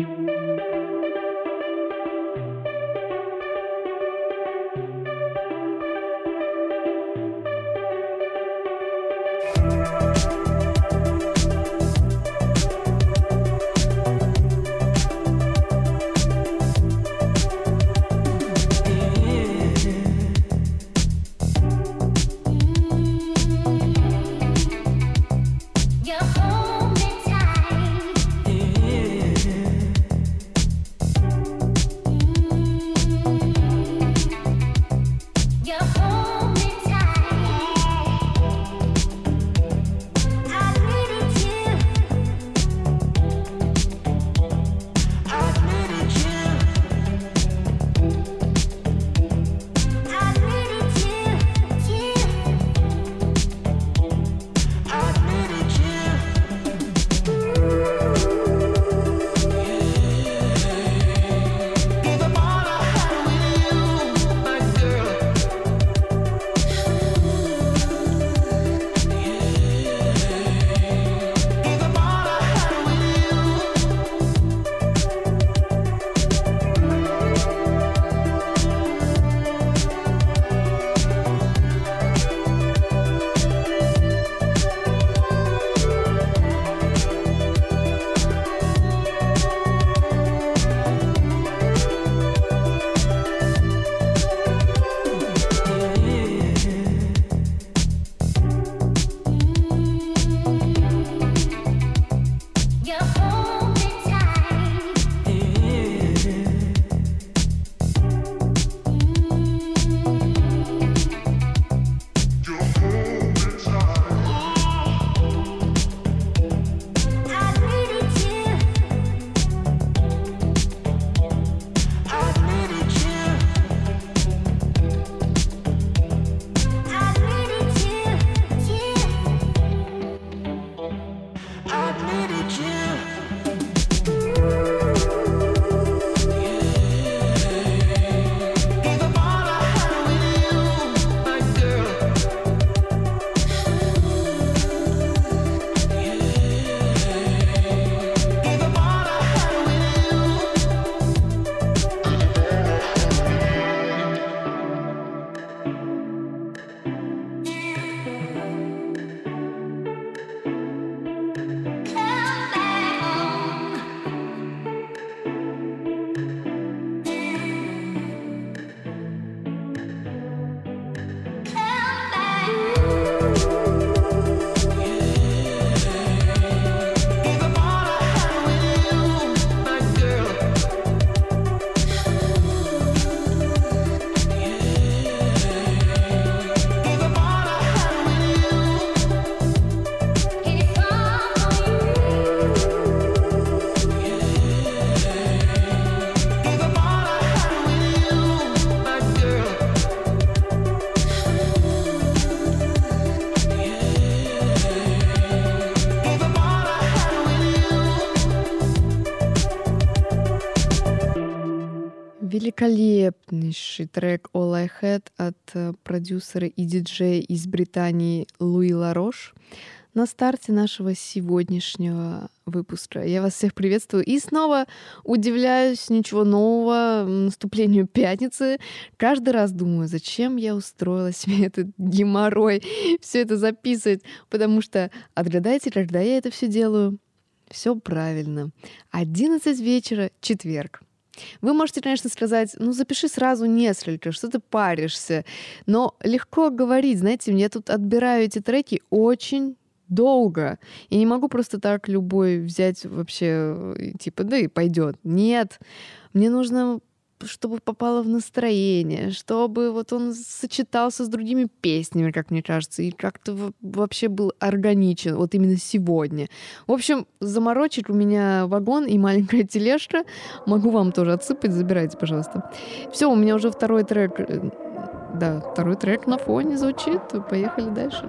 Música великолепнейший трек All I Had от э, продюсера и диджея из Британии Луи Ларош на старте нашего сегодняшнего выпуска. Я вас всех приветствую и снова удивляюсь, ничего нового, наступлению пятницы. Каждый раз думаю, зачем я устроила себе этот геморрой, все это записывать, потому что отгадайте, когда я это все делаю, все правильно. 11 вечера, четверг. Вы можете, конечно, сказать, ну запиши сразу несколько, что ты паришься. Но легко говорить, знаете, мне тут отбираю эти треки очень долго. И не могу просто так любой взять вообще, типа, да и пойдет. Нет, мне нужно чтобы попало в настроение, чтобы вот он сочетался с другими песнями, как мне кажется, и как-то вообще был органичен, вот именно сегодня. В общем, заморочек у меня вагон и маленькая тележка. Могу вам тоже отсыпать, забирайте, пожалуйста. Все, у меня уже второй трек, э, да, второй трек на фоне звучит. Поехали дальше.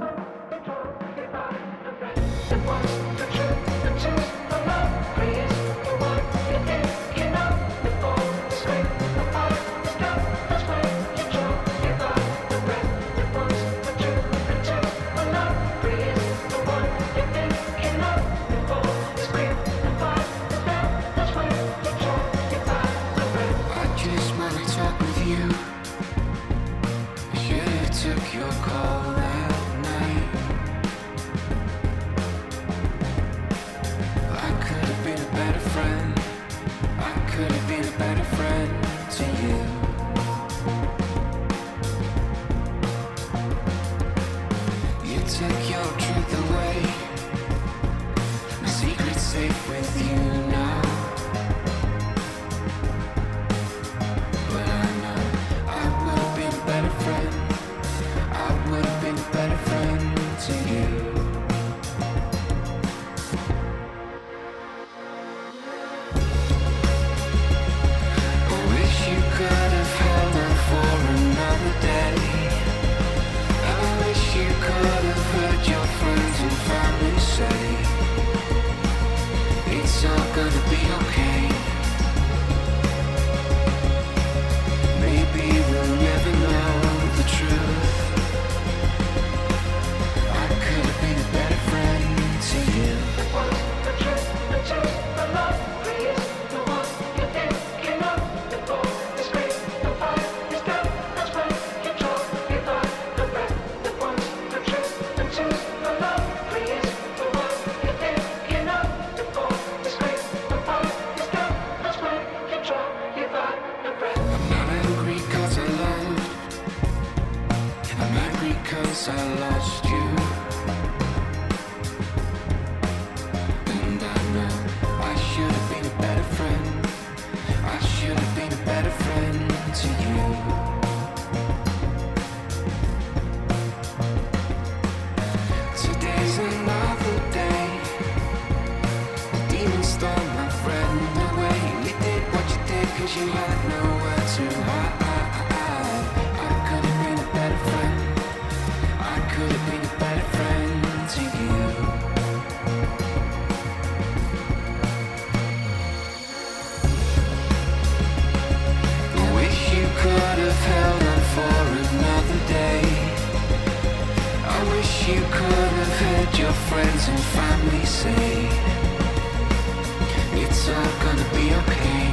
your friends and family say it's all gonna be okay.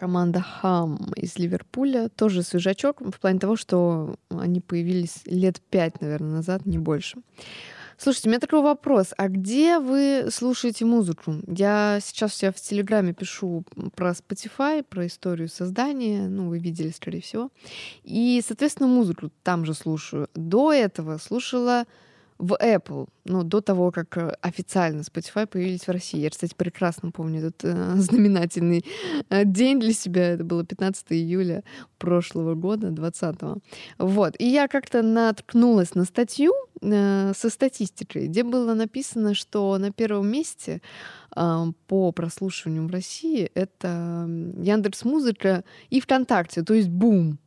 Команда Хам из Ливерпуля. Тоже свежачок в плане того, что они появились лет пять, наверное, назад, не больше. Слушайте, у меня такой вопрос. А где вы слушаете музыку? Я сейчас себя в Телеграме пишу про Spotify, про историю создания. Ну, вы видели, скорее всего. И, соответственно, музыку там же слушаю. До этого слушала в Apple, ну, до того, как э, официально Spotify появились в России. Я, кстати, прекрасно помню этот э, знаменательный э, день для себя. Это было 15 июля прошлого года, 20-го. Вот. И я как-то наткнулась на статью э, со статистикой, где было написано, что на первом месте э, по прослушиванию в России это Яндекс Музыка и ВКонтакте, то есть бум.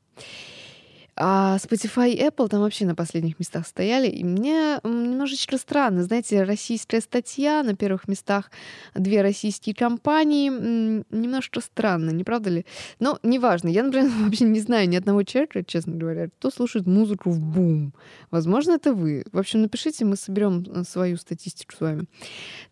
А Spotify и Apple там вообще на последних местах стояли. И мне немножечко странно. Знаете, российская статья на первых местах, две российские компании. Немножко странно, не правда ли? Но неважно. Я, например, вообще не знаю ни одного человека, честно говоря, кто слушает музыку в бум. Возможно, это вы. В общем, напишите, мы соберем э, свою статистику с вами.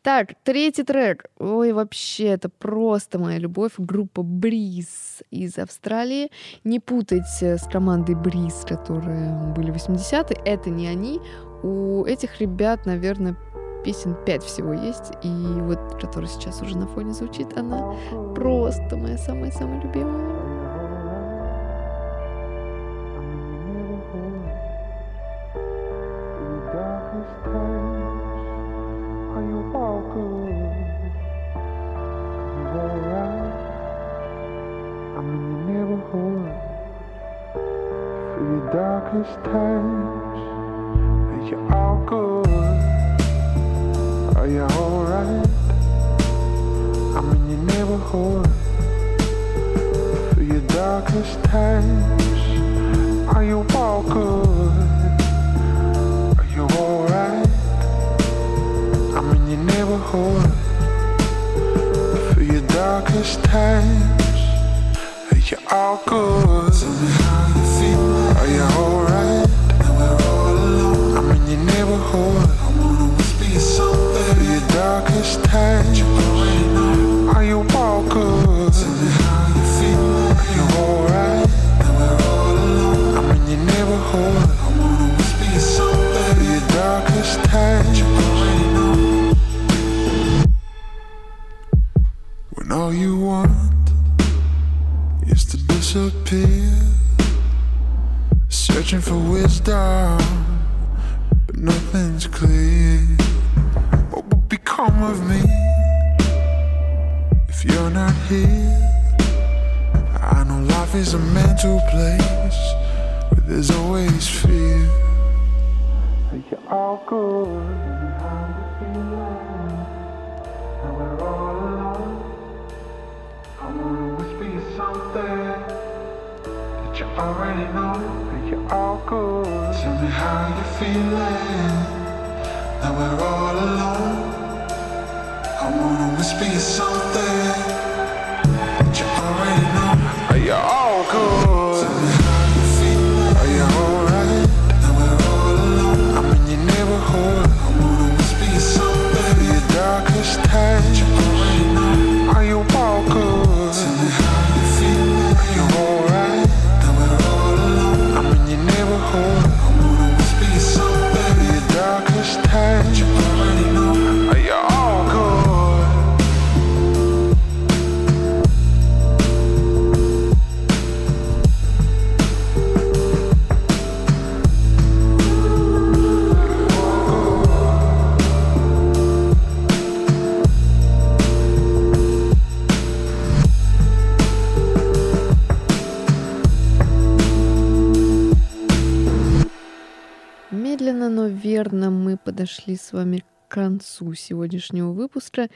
Так, третий трек. Ой, вообще, это просто моя любовь. Группа Бриз из Австралии. Не путайте с командой Бриз Бриз, которые были 80-е, это не они. У этих ребят, наверное, песен 5 всего есть. И вот, которая сейчас уже на фоне звучит, она просто моя самая-самая любимая. Darkest times. Are you all good? Are you alright? I'm in your neighborhood. For your darkest times. Are you all good? Are you alright? I'm in your neighborhood. For your darkest times. Are you all good? Here? I know life is a mental place where there's always fear. Are you're all good? we're all alone. I wanna whisper you something that you already know you're all good. Tell me how you're feeling. Now we're all alone. I wanna whisper you something Верно мы подошли с вами к концу сегодняшнего выпуска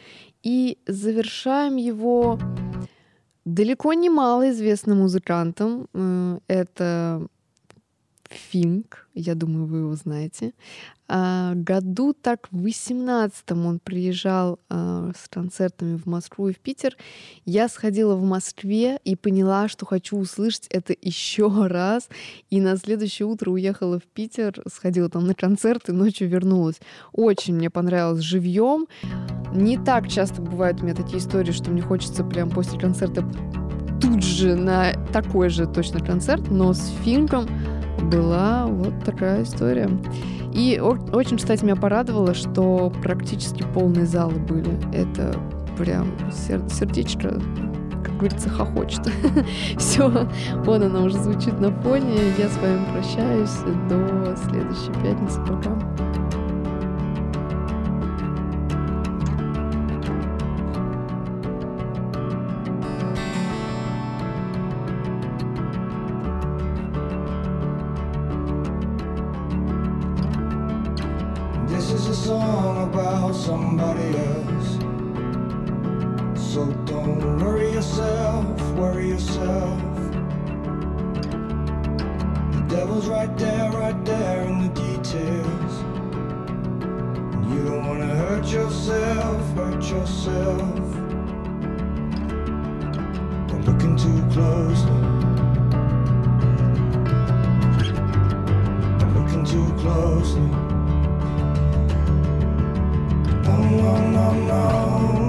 и завершаем его далеко не малоизвестным музыкантом. Э, Это Финк, я думаю, вы его знаете. А, году так в 18-м он приезжал а, с концертами в Москву и в Питер. Я сходила в Москве и поняла, что хочу услышать это еще раз. И на следующее утро уехала в Питер, сходила там на концерт и ночью вернулась. Очень мне понравилось живьем. Не так часто бывают у меня такие истории, что мне хочется прям после концерта тут же на такой же точно концерт, но с Финком была вот такая история. И очень, кстати, меня порадовало, что практически полные залы были. Это прям сер- сердечко, как говорится, хохочет. Все, вон она уже звучит на фоне. Я с вами прощаюсь. До следующей пятницы. Пока. Song about somebody else. So don't worry yourself, worry yourself. The devil's right there, right there in the details. And you don't wanna hurt yourself, hurt yourself. By looking too closely. Looking too closely. No, no,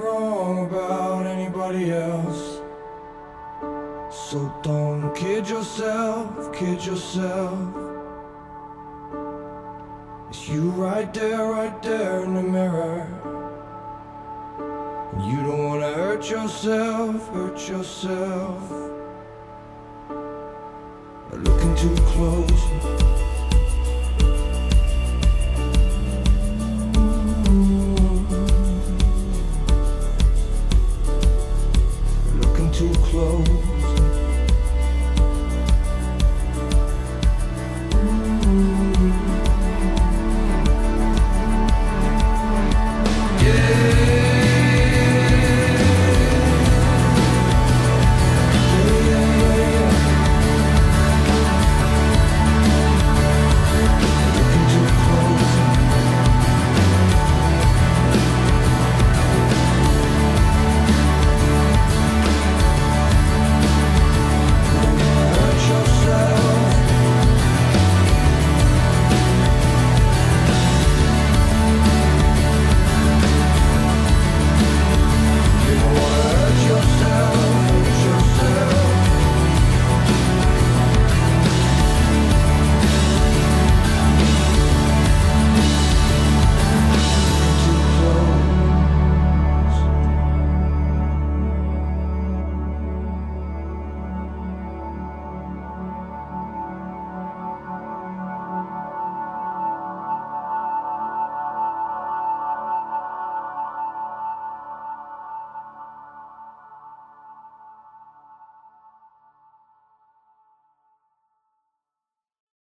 wrong about anybody else. So don't kid yourself, kid yourself. It's you right there, right there in the mirror. And you don't wanna hurt yourself, hurt yourself. Looking too close.